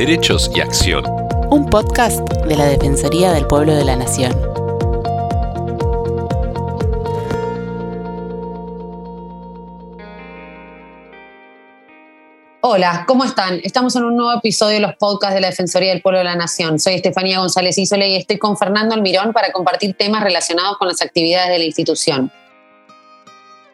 Derechos y Acción. Un podcast de la Defensoría del Pueblo de la Nación. Hola, ¿cómo están? Estamos en un nuevo episodio de los podcasts de la Defensoría del Pueblo de la Nación. Soy Estefanía González Isole y estoy con Fernando Almirón para compartir temas relacionados con las actividades de la institución.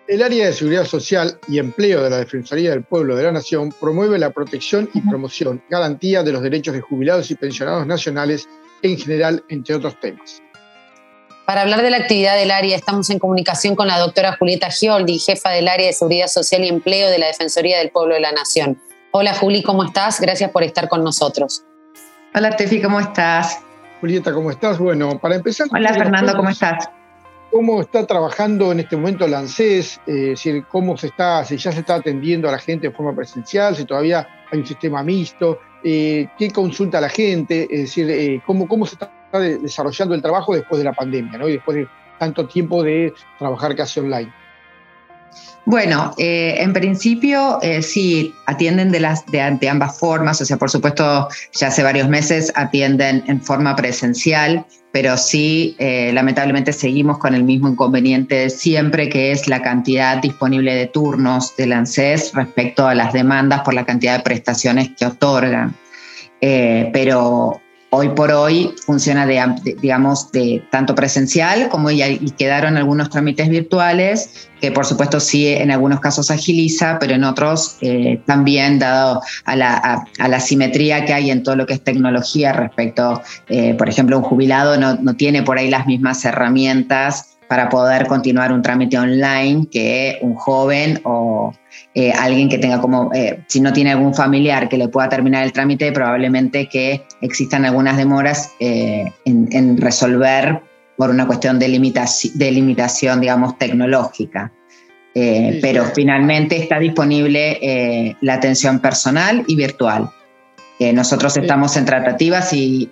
El área de seguridad social y empleo de la Defensoría del Pueblo de la Nación promueve la protección y promoción, garantía de los derechos de jubilados y pensionados nacionales en general, entre otros temas. Para hablar de la actividad del área, estamos en comunicación con la doctora Julieta Gioldi, jefa del área de seguridad social y empleo de la Defensoría del Pueblo de la Nación. Hola Juli, ¿cómo estás? Gracias por estar con nosotros. Hola Tefi, ¿cómo estás? Julieta, ¿cómo estás? Bueno, para empezar... Hola Fernando, ¿cómo estás? Cómo está trabajando en este momento la ANSES, eh, es decir, cómo se está, si ya se está atendiendo a la gente de forma presencial, si todavía hay un sistema mixto, eh, qué consulta la gente, es decir, eh, cómo, cómo se está desarrollando el trabajo después de la pandemia, ¿no? Y después de tanto tiempo de trabajar casi online. Bueno, en principio sí, atienden de, las, de, ambas formas, o sea, por supuesto, ya hace varios meses atienden en forma presencial pero sí, eh, lamentablemente seguimos con el mismo inconveniente siempre, que es la cantidad disponible de turnos del ANSES respecto a las demandas por la cantidad de prestaciones que otorgan. Eh, pero hoy por hoy funciona de, digamos, de tanto presencial como y, quedaron algunos trámites virtuales, que por supuesto sí en algunos casos agiliza, pero en otros eh, también, dado a la, a, la, simetría que hay en todo lo que es tecnología respecto, eh, por ejemplo, un jubilado no, no tiene por ahí las mismas herramientas para poder continuar un trámite online que un joven o eh, alguien que tenga como, eh, si no tiene algún familiar que le pueda terminar el trámite, probablemente que existan algunas demoras eh, en, resolver por una cuestión de, de limitación, digamos, tecnológica. pero finalmente está disponible la atención personal y virtual. nosotros estamos en tratativas y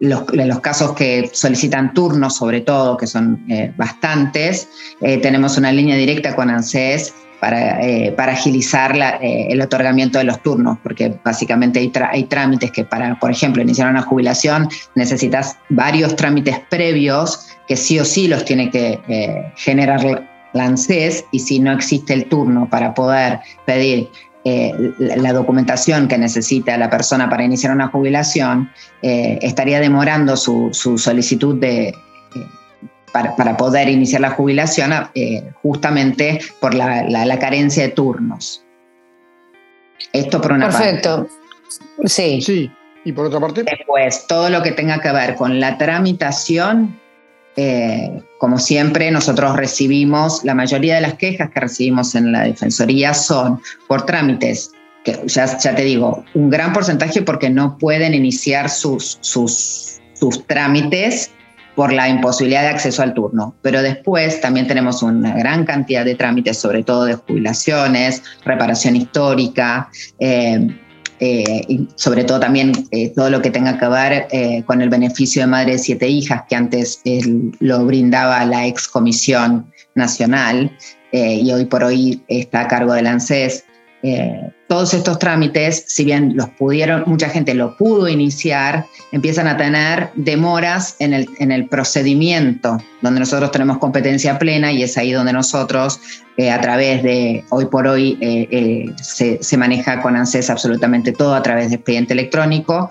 los, los, casos que solicitan turnos, sobre todo, que son eh, bastantes, eh, tenemos una línea directa con ANSES para, eh, para agilizar el otorgamiento de los turnos, porque básicamente hay, hay, trámites que para, por ejemplo, iniciar una jubilación necesitas varios trámites previos que sí o sí los tiene que generar la ANSES y si no existe el turno para poder pedir eh, la documentación que necesita la persona para iniciar una jubilación, eh, estaría demorando su, solicitud de, eh, para, poder iniciar la jubilación justamente por la, carencia de turnos. Esto por una Perfecto. Sí. Sí. Y por otra parte. Después, todo lo que tenga que ver con la tramitación eh, como siempre, nosotros recibimos, la mayoría de las quejas que recibimos en la Defensoría son por trámites, que ya, te digo, un gran porcentaje porque no pueden iniciar sus, sus, sus trámites por la imposibilidad de acceso al turno. Pero después también tenemos una gran cantidad de trámites, sobre todo de jubilaciones, reparación histórica, eh, eh, y sobre todo también eh, todo lo que tenga que ver eh, con el beneficio de madre de siete hijas que antes lo brindaba la ex comisión nacional y hoy por hoy está a cargo del ANSES. todos estos trámites, si bien los pudieron, mucha gente lo pudo iniciar, empiezan a tener demoras en el, en el procedimiento, donde nosotros tenemos competencia plena y es ahí donde nosotros eh, a través de, hoy por hoy eh, eh, se, maneja con ANSES absolutamente todo a través de expediente electrónico.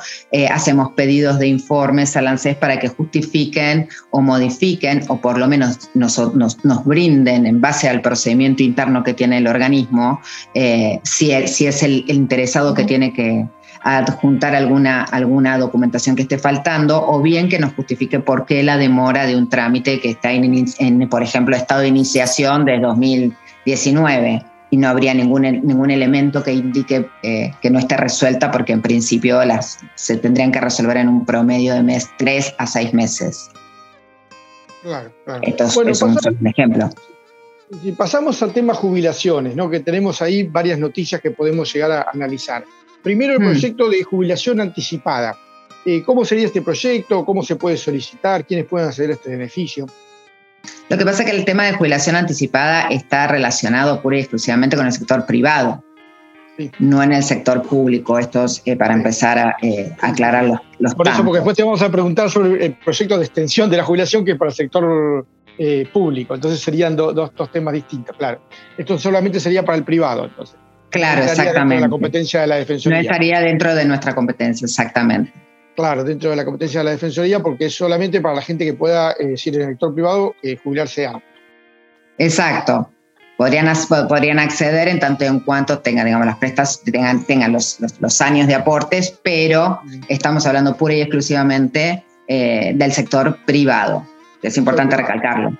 hacemos pedidos de informes al ANSES para que justifiquen o modifiquen o por lo menos nos, nos, brinden en base al procedimiento interno que tiene el organismo, si, si, es el interesado que tiene que, adjuntar alguna, alguna documentación que esté faltando o bien que nos justifique por qué la demora de un trámite que está en, por ejemplo, estado de iniciación de 2019 y no habría ningún, ningún elemento que indique eh, que no esté resuelta porque en principio las, se tendrían que resolver en un promedio de mes, tres a seis meses. Claro, claro. Entonces, es un, ejemplo. Si pasamos al tema jubilaciones, ¿no? que tenemos ahí varias noticias que podemos llegar a analizar. Primero el hmm. proyecto de jubilación anticipada. Eh, ¿Cómo sería este proyecto? ¿Cómo se puede solicitar? ¿Quiénes pueden acceder a este beneficio? Lo que pasa es que el tema de jubilación anticipada está relacionado pura y exclusivamente con el sector privado. no en el sector público. Esto es eh, para empezar a eh, aclarar los, los Por eso, porque después te vamos a preguntar sobre el proyecto de extensión de la jubilación que es para el sector eh, público. Entonces serían dos, dos temas distintos, claro. Esto solamente sería para el privado, entonces. Claro, no exactamente. De la competencia de la Defensoría. No estaría dentro de nuestra competencia, exactamente. Claro, dentro de la competencia de la Defensoría, porque es solamente para la gente que pueda, eh, decir, en el sector privado, jubilarse antes. Exacto podrían, podrían acceder en tanto en cuanto tengan, digamos, las prestas, tengan, tengan los, los, años de aportes, pero estamos hablando pura y exclusivamente eh, del sector privado. Es importante recalcarlo.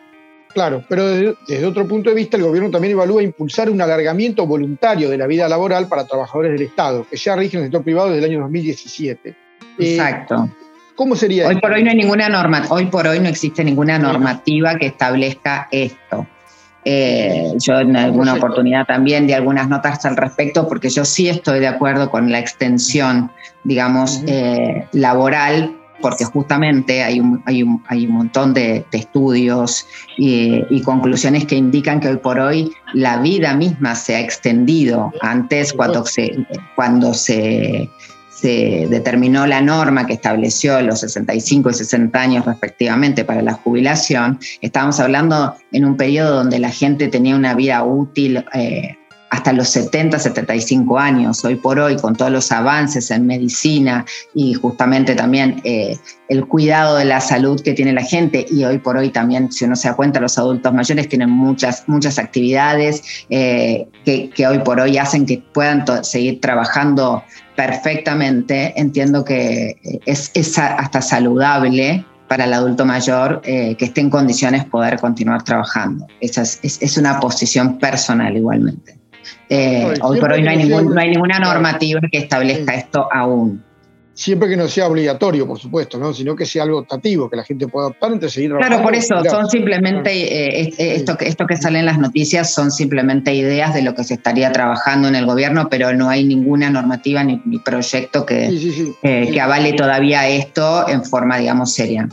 Claro, pero desde, otro punto de vista, el gobierno también evalúa impulsar un alargamiento voluntario de la vida laboral para trabajadores del Estado, que ya rige en el sector privado desde el año 2017. Eh, Exacto. ¿Cómo sería? Hoy por hoy no hay ninguna norma, hoy por hoy no existe ninguna normativa que establezca esto. Eh, yo en alguna oportunidad también di algunas notas al respecto porque yo sí estoy de acuerdo con la extensión, digamos, eh, laboral, porque justamente hay un, hay un, hay un montón de, estudios y, y, conclusiones que indican que hoy por hoy la vida misma se ha extendido. Antes, cuando se, cuando se se determinó la norma que estableció los 65 y 60 años respectivamente para la jubilación, estábamos hablando en un periodo donde la gente tenía una vida útil eh, hasta los 70, 75 años. Hoy por hoy, con todos los avances en medicina y justamente también eh, el cuidado de la salud que tiene la gente, y hoy por hoy también, si uno se da cuenta, los adultos mayores tienen muchas, muchas actividades eh, que, hoy por hoy hacen que puedan seguir trabajando perfectamente. Entiendo que es, hasta saludable para el adulto mayor eh, que esté en condiciones poder continuar trabajando. Esa es, una posición personal igualmente. Eh, hoy por hoy no hay, no hay ninguna normativa que establezca esto aún siempre que no sea obligatorio, por supuesto, ¿no? sino que sea algo optativo, que la gente pueda optar entre seguir Claro, por eso, son simplemente, eh, esto, esto que sale en las noticias son simplemente ideas de lo que se estaría trabajando en el gobierno, pero no hay ninguna normativa ni, proyecto que, eh, que avale todavía esto en forma, digamos, seria.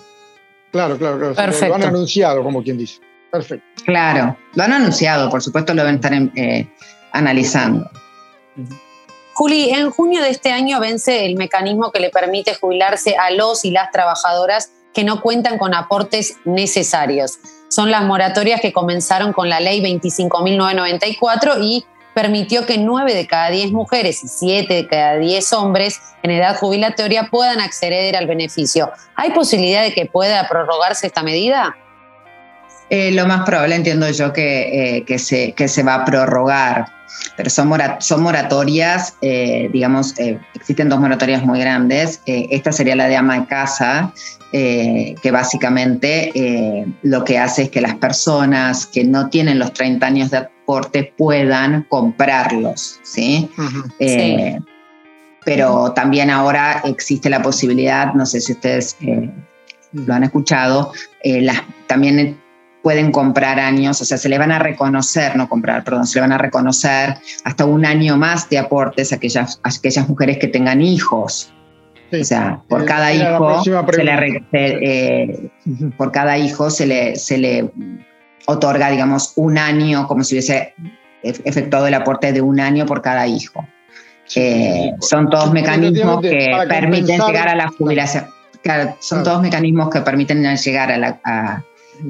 Claro, claro, claro. Perfecto. Lo han anunciado, como quien dice. Perfecto. Claro, lo han anunciado, por supuesto lo deben estar eh, analizando. Juli, en junio de este año vence el mecanismo que le permite jubilarse a los y las trabajadoras que no cuentan con aportes necesarios. Son las moratorias que comenzaron con la ley 25.994 y permitió que 9 de cada 10 mujeres y 7 de cada 10 hombres en edad jubilatoria puedan acceder al beneficio. ¿Hay posibilidad de que pueda prorrogarse esta medida? Eh, lo más probable entiendo yo que, eh, se, que se va a prorrogar pero son, son moratorias, eh, digamos, existen dos moratorias muy grandes. Esta sería la de ama de casa, que básicamente lo que hace es que las personas que no tienen los 30 años de aporte puedan comprarlos, ¿sí? Pero también ahora existe la posibilidad, no sé si ustedes lo han escuchado, las, también pueden comprar años, o sea, se le van a reconocer, no comprar, perdón, se le van a reconocer hasta un año más de aportes a aquellas, aquellas mujeres que tengan hijos. O sea, por eh, cada hijo se le, eh, por cada hijo se le, se le otorga, digamos, un año, como si hubiese efectuado el aporte de un año por cada hijo. Eh, son todos mecanismos que permiten llegar a la jubilación. son todos mecanismos que permiten llegar a la, a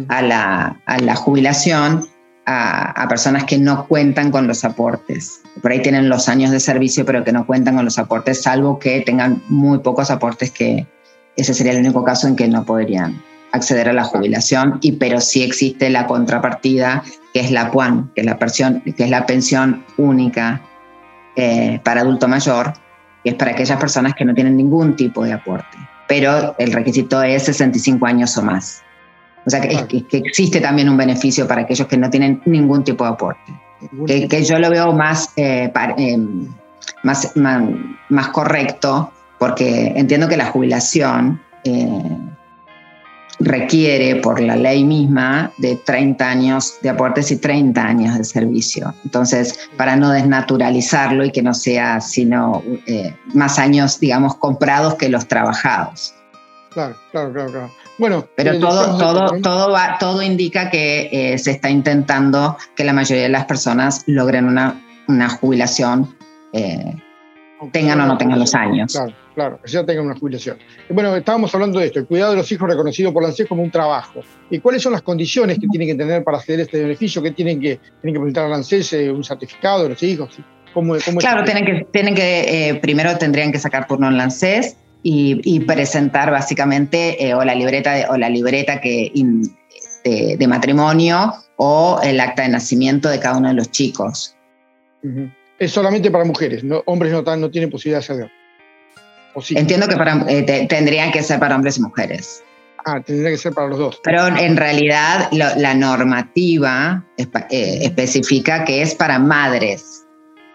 la, a la jubilación a, a, personas que no cuentan con los aportes. Por ahí tienen los años de servicio, pero que no cuentan con los aportes, salvo que tengan muy pocos aportes, que ese sería el único caso en que no podrían acceder a la jubilación, y, pero sí existe la contrapartida, que es la PUAN, que es la, pensión, que es la pensión única eh, para adulto mayor, que es para aquellas personas que no tienen ningún tipo de aporte, pero el requisito es 65 años o más. O sea, que, existe también un beneficio para aquellos que no tienen ningún tipo de aporte. Que, yo lo veo más, eh, eh, más, más, correcto, porque entiendo que la jubilación eh, requiere, por la ley misma, de 30 años de aportes y 30 años de servicio. Entonces, para no desnaturalizarlo y que no sea sino más años, digamos, comprados que los trabajados. Claro, claro, claro, claro. Bueno, pero eh, todo, todo, todo, va, todo indica que eh, se está intentando que la mayoría de las personas logren una, una jubilación tengan o no tengan los años. Claro, claro, que ya tengan una jubilación. Bueno, estábamos hablando de esto, el cuidado de los hijos reconocido por la ANSES como un trabajo. ¿Y cuáles son las condiciones que tienen que tener para acceder a este beneficio? ¿Qué tienen que, tienen que presentar a la ANSES? ¿Un certificado de los hijos? ¿Cómo, claro, tienen que, tienen que eh, primero tendrían que sacar turno en la ANSES y, presentar básicamente eh, o la libreta de, o la libreta que de, matrimonio o el acta de nacimiento de cada uno de los chicos. Es solamente para mujeres, ¿no? hombres no, no tienen posibilidad de acceder. Entiendo que para, eh, tendrían que ser para hombres y mujeres. Ah, tendría que ser para los dos. Pero en realidad la normativa eh, especifica que es para madres.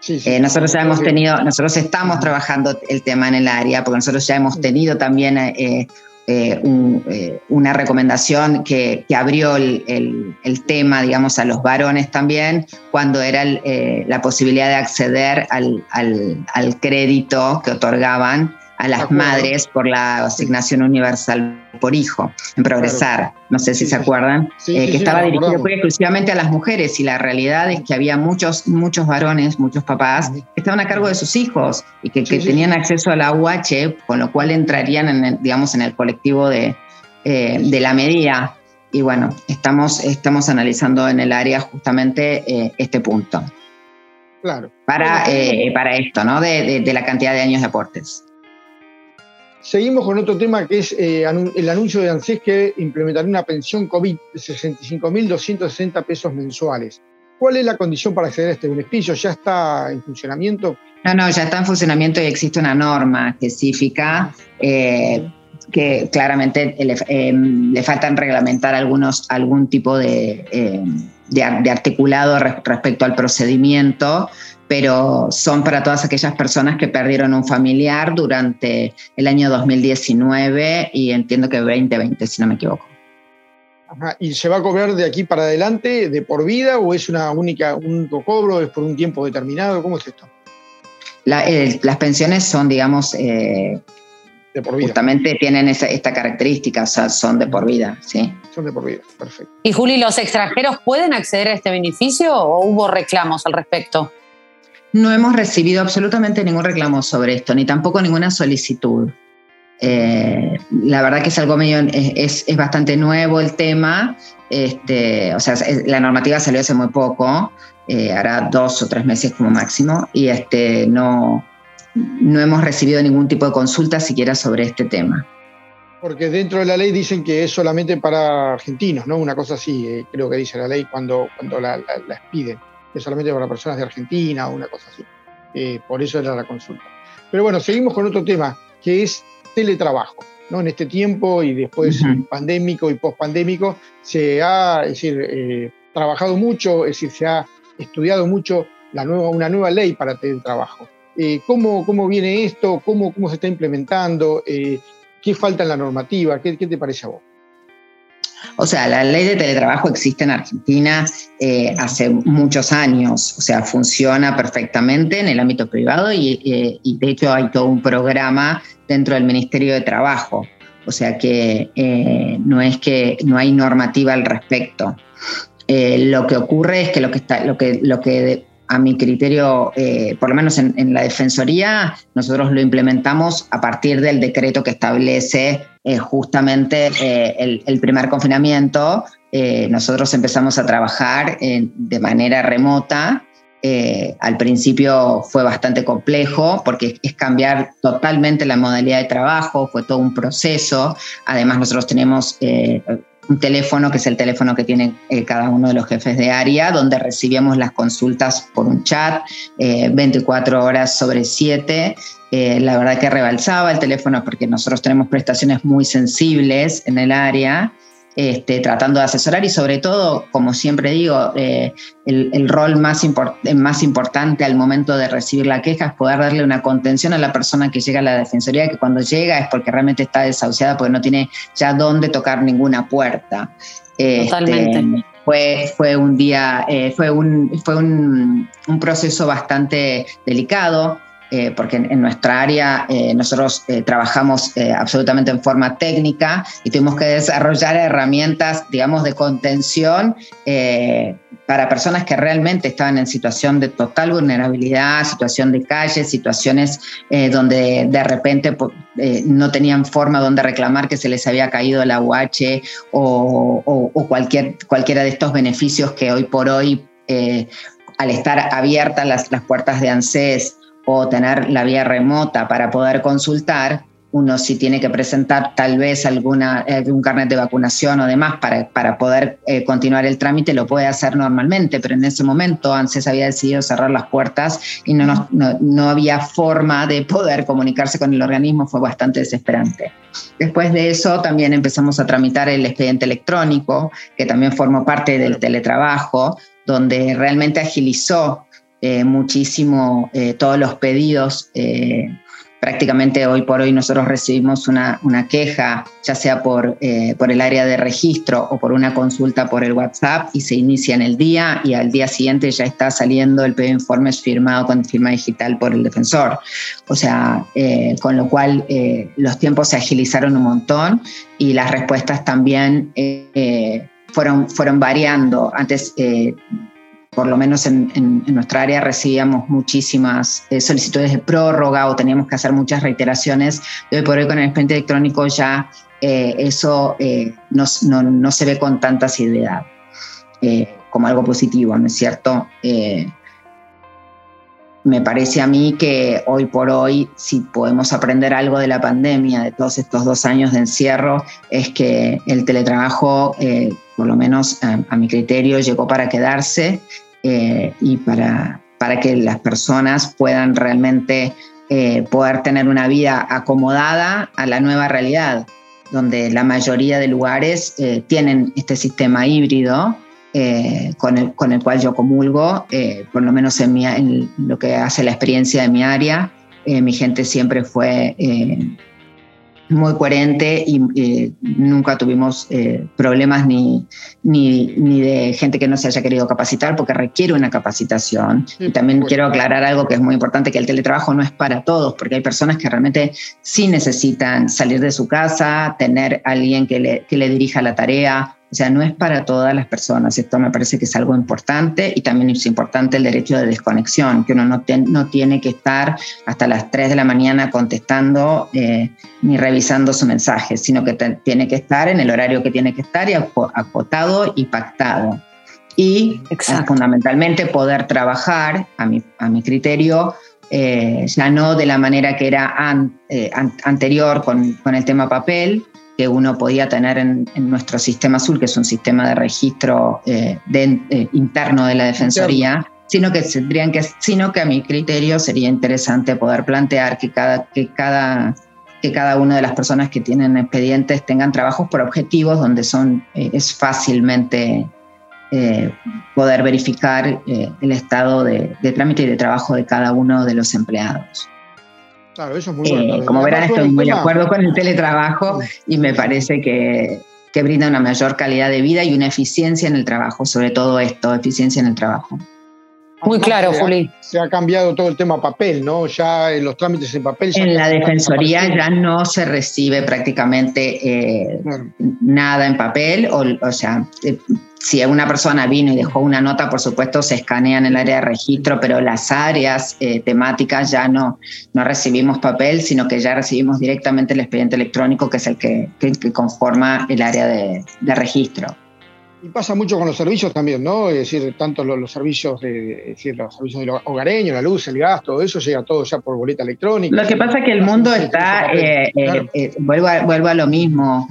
Sí, sí, eh, nosotros ya hemos tenido, nosotros estamos trabajando el tema en el área, porque nosotros ya hemos tenido también eh, eh, una recomendación que, abrió el, tema, digamos, a los varones también, cuando era la posibilidad de acceder al, al, crédito que otorgaban a las madres por la asignación universal por hijo, en Progresar, no sé si se acuerdan, eh, que estaba dirigido exclusivamente a las mujeres y la realidad es que había muchos, muchos varones, muchos papás que estaban a cargo de sus hijos y que, tenían acceso a la UH, con lo cual entrarían en, digamos, en el colectivo de, eh, de la medida. Y bueno, estamos, estamos analizando en el área justamente eh, este punto. Claro. Para, para esto, ¿no? De, de la cantidad de años de aportes. Seguimos con otro tema que es eh, el anuncio de ANSES que implementará una pensión COVID de 65.260 pesos mensuales. ¿Cuál es la condición para acceder a este beneficio? ¿Ya está en funcionamiento? No, no, ya está en funcionamiento y existe una norma específica eh, que claramente le, eh, le, faltan reglamentar algunos, algún tipo de, de, articulado respecto al procedimiento, pero son para todas aquellas personas que perdieron un familiar durante el año 2019 y entiendo que 2020, si no me equivoco. ¿Y se va a cobrar de aquí para adelante, de por vida, o es una única, un único cobro, es por un tiempo determinado? ¿Cómo es esto? Eh, las pensiones son, digamos, eh, de por vida. justamente tienen esta característica, o sea, son de por vida, ¿sí? Son de por vida, perfecto. Y Juli, ¿los extranjeros pueden acceder a este beneficio o hubo reclamos al respecto? No hemos recibido absolutamente ningún reclamo sobre esto, ni tampoco ninguna solicitud. Eh, la verdad que es algo medio, es, bastante nuevo el tema. Este, o sea, la normativa salió hace muy poco, eh, hará dos o tres meses como máximo, y este, no, no hemos recibido ningún tipo de consulta siquiera sobre este tema. Porque dentro de la ley dicen que es solamente para argentinos, ¿no? Una cosa así, eh, creo que dice la ley cuando, cuando la, la piden es solamente para personas de Argentina o una cosa así. Eh, por eso era la consulta. Pero bueno, seguimos con otro tema, que es teletrabajo. ¿no? En este tiempo y después pandémico y pospandémico se ha decir, eh, trabajado mucho, es decir, se ha estudiado mucho la nueva, una nueva ley para teletrabajo. Eh, ¿cómo, ¿Cómo viene esto? ¿Cómo, cómo se está implementando? ¿Qué falta en la normativa? ¿Qué, ¿Qué te parece a vos? O sea, la ley de teletrabajo existe en Argentina eh, hace muchos años, o sea, funciona perfectamente en el ámbito privado y, eh, de hecho hay todo un programa dentro del Ministerio de Trabajo, o sea que eh, no es que no hay normativa al respecto. lo que ocurre es que lo que, está, lo que, lo que a mi criterio, eh, por lo menos en, la Defensoría, nosotros lo implementamos a partir del decreto que establece eh, justamente eh, el, primer confinamiento. nosotros empezamos a trabajar de manera remota. al principio fue bastante complejo porque es cambiar totalmente la modalidad de trabajo, fue todo un proceso. Además, nosotros tenemos un teléfono que es el teléfono que tiene eh, cada uno de los jefes de área, donde recibíamos las consultas por un chat 24 eh, horas sobre 7. Eh, la verdad que rebalsaba el teléfono porque nosotros tenemos prestaciones muy sensibles en el área este, tratando de asesorar y sobre todo, como siempre digo, eh, el, rol más, más importante al momento de recibir la queja es poder darle una contención a la persona que llega a la Defensoría, que cuando llega es porque realmente está desahuciada, porque no tiene ya dónde tocar ninguna puerta. Este, Totalmente. fue, fue un día, eh, fue, un, fue un, un proceso bastante delicado. Eh, porque en, nuestra área eh, nosotros eh, trabajamos absolutamente en forma técnica y tuvimos que desarrollar herramientas, digamos, de contención para personas que realmente estaban en situación de total vulnerabilidad, situación de calle, situaciones donde de repente no tenían forma donde reclamar que se les había caído la UH o, cualquier, cualquiera de estos beneficios que hoy por hoy al estar abiertas las, las puertas de ANSES o tener la vía remota para poder consultar, uno si tiene que presentar tal vez alguna, algún carnet de vacunación o demás para, para poder eh, continuar el trámite, lo puede hacer normalmente, pero en ese momento ANSES había decidido cerrar las puertas y no, no, no, había forma de poder comunicarse con el organismo, fue bastante desesperante. Después de eso también empezamos a tramitar el expediente electrónico, que también formó parte del teletrabajo, donde realmente agilizó eh, muchísimo eh, todos los pedidos. Eh, prácticamente hoy por hoy nosotros recibimos una, una queja, ya sea por, por el área de registro o por una consulta por el WhatsApp, y se inicia en el día y al día siguiente ya está saliendo el pedido de informes firmado con firma digital por el defensor. O sea, con lo cual los tiempos se agilizaron un montón y las respuestas también fueron, fueron variando. Antes por lo menos en, nuestra área recibíamos muchísimas eh, solicitudes de prórroga o teníamos que hacer muchas reiteraciones. hoy por hoy con el expediente electrónico ya eh, eso eh, no, no, se ve con tanta asiduidad como algo positivo, ¿no es cierto? Me parece a mí que hoy por hoy, si podemos aprender algo de la pandemia, de todos estos dos años de encierro, es que el teletrabajo, por lo menos a mi criterio, llegó para quedarse eh, y para, para que las personas puedan realmente eh, poder tener una vida acomodada a la nueva realidad, donde la mayoría de lugares eh, tienen este sistema híbrido con, el, con el cual yo comulgo, por lo menos en, mi, en lo que hace la experiencia de mi área. mi gente siempre fue muy coherente y eh, nunca tuvimos eh, problemas ni, ni, ni, de gente que no se haya querido capacitar porque requiere una capacitación. y también quiero aclarar algo que es muy importante, que el teletrabajo no es para todos, porque hay personas que realmente sí necesitan salir de su casa, tener alguien que le, que le dirija la tarea, o sea, no es para todas las personas. Esto me parece que es algo importante y también es importante el derecho de desconexión, que uno no, no tiene que estar hasta las 3 de la mañana contestando eh, ni revisando su mensaje, sino que tiene que estar en el horario que tiene que estar y acotado y pactado. Y eh, fundamentalmente poder trabajar, a mi, a mi criterio, eh, ya no de la manera que era anterior con, con el tema papel, que uno podía tener en, nuestro sistema azul, que es un sistema de registro eh, eh, interno de la Defensoría, sino que tendrían que, sino que a mi criterio sería interesante poder plantear que cada, que cada, que cada una de las personas que tienen expedientes tengan trabajos por objetivos donde son, eh, es fácilmente poder verificar el estado de, de trámite y de trabajo de cada uno de los empleados. Claro, eso es muy bueno. Eh, como verán, estoy muy de acuerdo con el teletrabajo y me parece que, que brinda una mayor calidad de vida y una eficiencia en el trabajo, sobre todo esto, eficiencia en el trabajo. Muy claro, Juli. Se ha cambiado todo el tema papel, ¿no? Ya en los trámites en papel. En la defensoría ya no se recibe prácticamente eh, nada en papel, o, o sea, eh, si una persona vino y dejó una nota, por supuesto se escanea en el área de registro, pero las áreas eh, temáticas ya no, no recibimos papel, sino que ya recibimos directamente el expediente electrónico, que es el que, que, conforma el área de, de registro. Y pasa mucho con los servicios también, ¿no? Es decir, tanto los, servicios de, decir, los servicios hogareños, la luz, el gas, todo eso llega todo ya por boleta electrónica. Lo que pasa es que el mundo está, eh, eh, eh, vuelvo, a, vuelvo, a, lo mismo,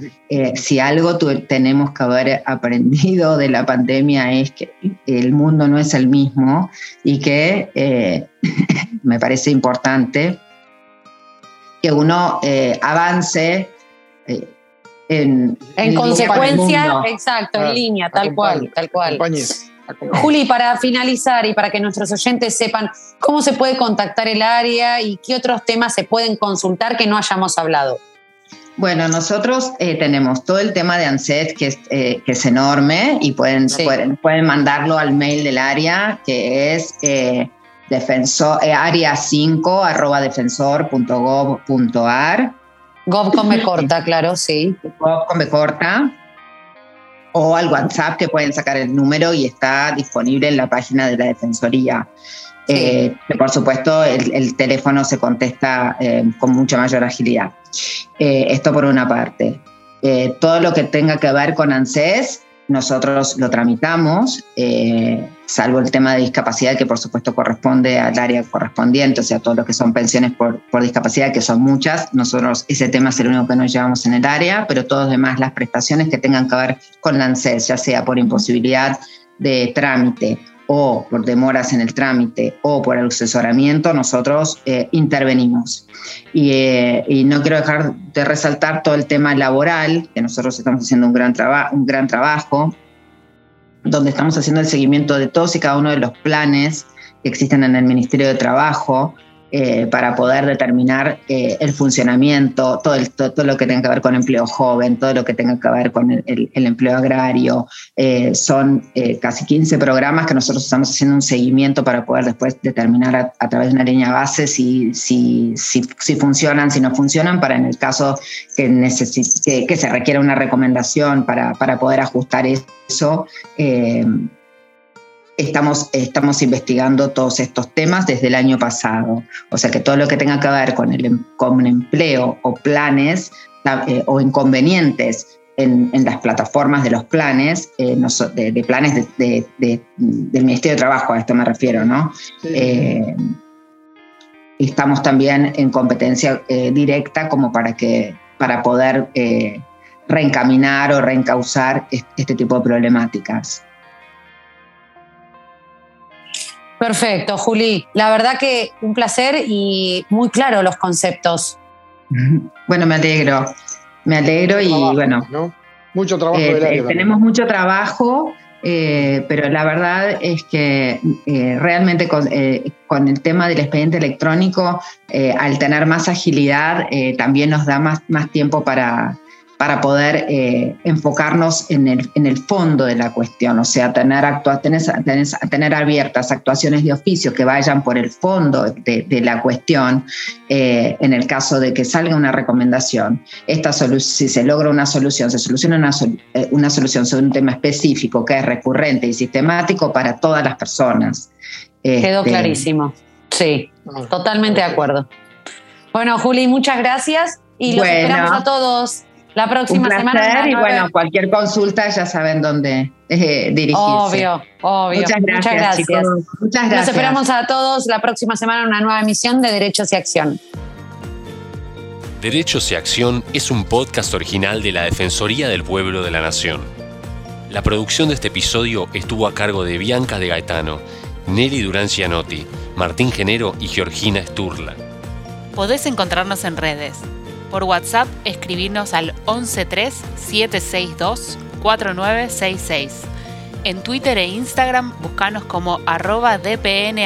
si algo tenemos que haber aprendido de la pandemia es que el mundo no es el mismo y que me parece importante que uno avance en, consecuencia, exacto, en línea, tal cual, tal cual. Juli, para finalizar y para que nuestros oyentes sepan cómo se puede contactar el área y qué otros temas se pueden consultar que no hayamos hablado. Bueno, nosotros eh, tenemos todo el tema de ANSET, que es, eh, que es enorme, y pueden, pueden, pueden, mandarlo al mail del área, que es eh, defensor, eh, área 5 arroba defensor.gov.ar. Gov con me corta, claro, sí. Gov con me corta. O al WhatsApp que pueden sacar el número y está disponible en la página de la Defensoría. Eh, que por supuesto el, teléfono se contesta eh, con mucha mayor agilidad. esto por una parte. todo lo que tenga que ver con ANSES nosotros lo tramitamos, eh, salvo el tema de discapacidad, que por supuesto corresponde al área correspondiente, o sea, todo lo que son pensiones por, por discapacidad, que son muchas. Nosotros ese tema es el único que nos llevamos en el área, pero todos demás, las prestaciones que tengan que ver con la ANSES, ya sea por imposibilidad de trámite o por demoras en el trámite o por el asesoramiento, nosotros eh, intervenimos. Eh, y, no quiero dejar de resaltar todo el tema laboral, que nosotros estamos haciendo un gran, un gran trabajo, donde estamos haciendo el seguimiento de todos y cada uno de los planes que existen en el Ministerio de Trabajo, eh, para poder determinar eh, el funcionamiento, todo, todo, lo que tenga que ver con empleo joven, todo lo que tenga que ver con el, empleo agrario. Eh, son casi 15 programas que nosotros estamos haciendo un seguimiento para poder después determinar a, través de una línea base si, si, si, si, funcionan, si no funcionan, para en el caso que, necesite, que, se requiera una recomendación para, para poder ajustar eso estamos, estamos investigando todos estos temas desde el año pasado. O sea que todo lo que tenga que ver con el em, con empleo o planes eh, o inconvenientes en, las plataformas de los planes, eh, de, planes del Ministerio de Trabajo, a esto me refiero, ¿no? Eh, estamos también en competencia directa como para, que, para poder reencaminar o reencauzar este tipo de problemáticas. Perfecto, Juli. La verdad que un placer y muy claro los conceptos. Bueno, me alegro. Me alegro y bueno. Mucho trabajo eh, del área. tenemos mucho trabajo, eh, pero la verdad es que eh, realmente con, el tema del expediente electrónico, al tener más agilidad, también nos da más, más tiempo para, para poder eh, enfocarnos en el, en el, fondo de la cuestión, o sea, tener, tener, abiertas actuaciones de oficio que vayan por el fondo de, la cuestión, eh, en el caso de que salga una recomendación, esta si se logra una solución, se soluciona una, eh, una solución sobre un tema específico que es recurrente y sistemático para todas las personas. Quedó este, clarísimo, sí, totalmente de acuerdo. Bueno, Juli, muchas gracias y los esperamos a todos la próxima Un semana. Y bueno, cualquier consulta ya saben dónde eh, dirigirse. Obvio, obvio. Muchas gracias. Muchas gracias. Nos esperamos a todos la próxima semana en una nueva emisión de Derechos y Acción. Derechos y Acción es un podcast original de la Defensoría del Pueblo de la Nación. La producción de este episodio estuvo a cargo de Bianca de Gaetano, Nelly Durán Cianotti, Martín Genero y Georgina Sturla. Podés encontrarnos en redes por WhatsApp, escribirnos al 113-762-4966. En Twitter e Instagram, buscanos como arroba DPN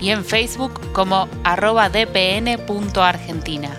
y en Facebook como arroba dpn.argentina.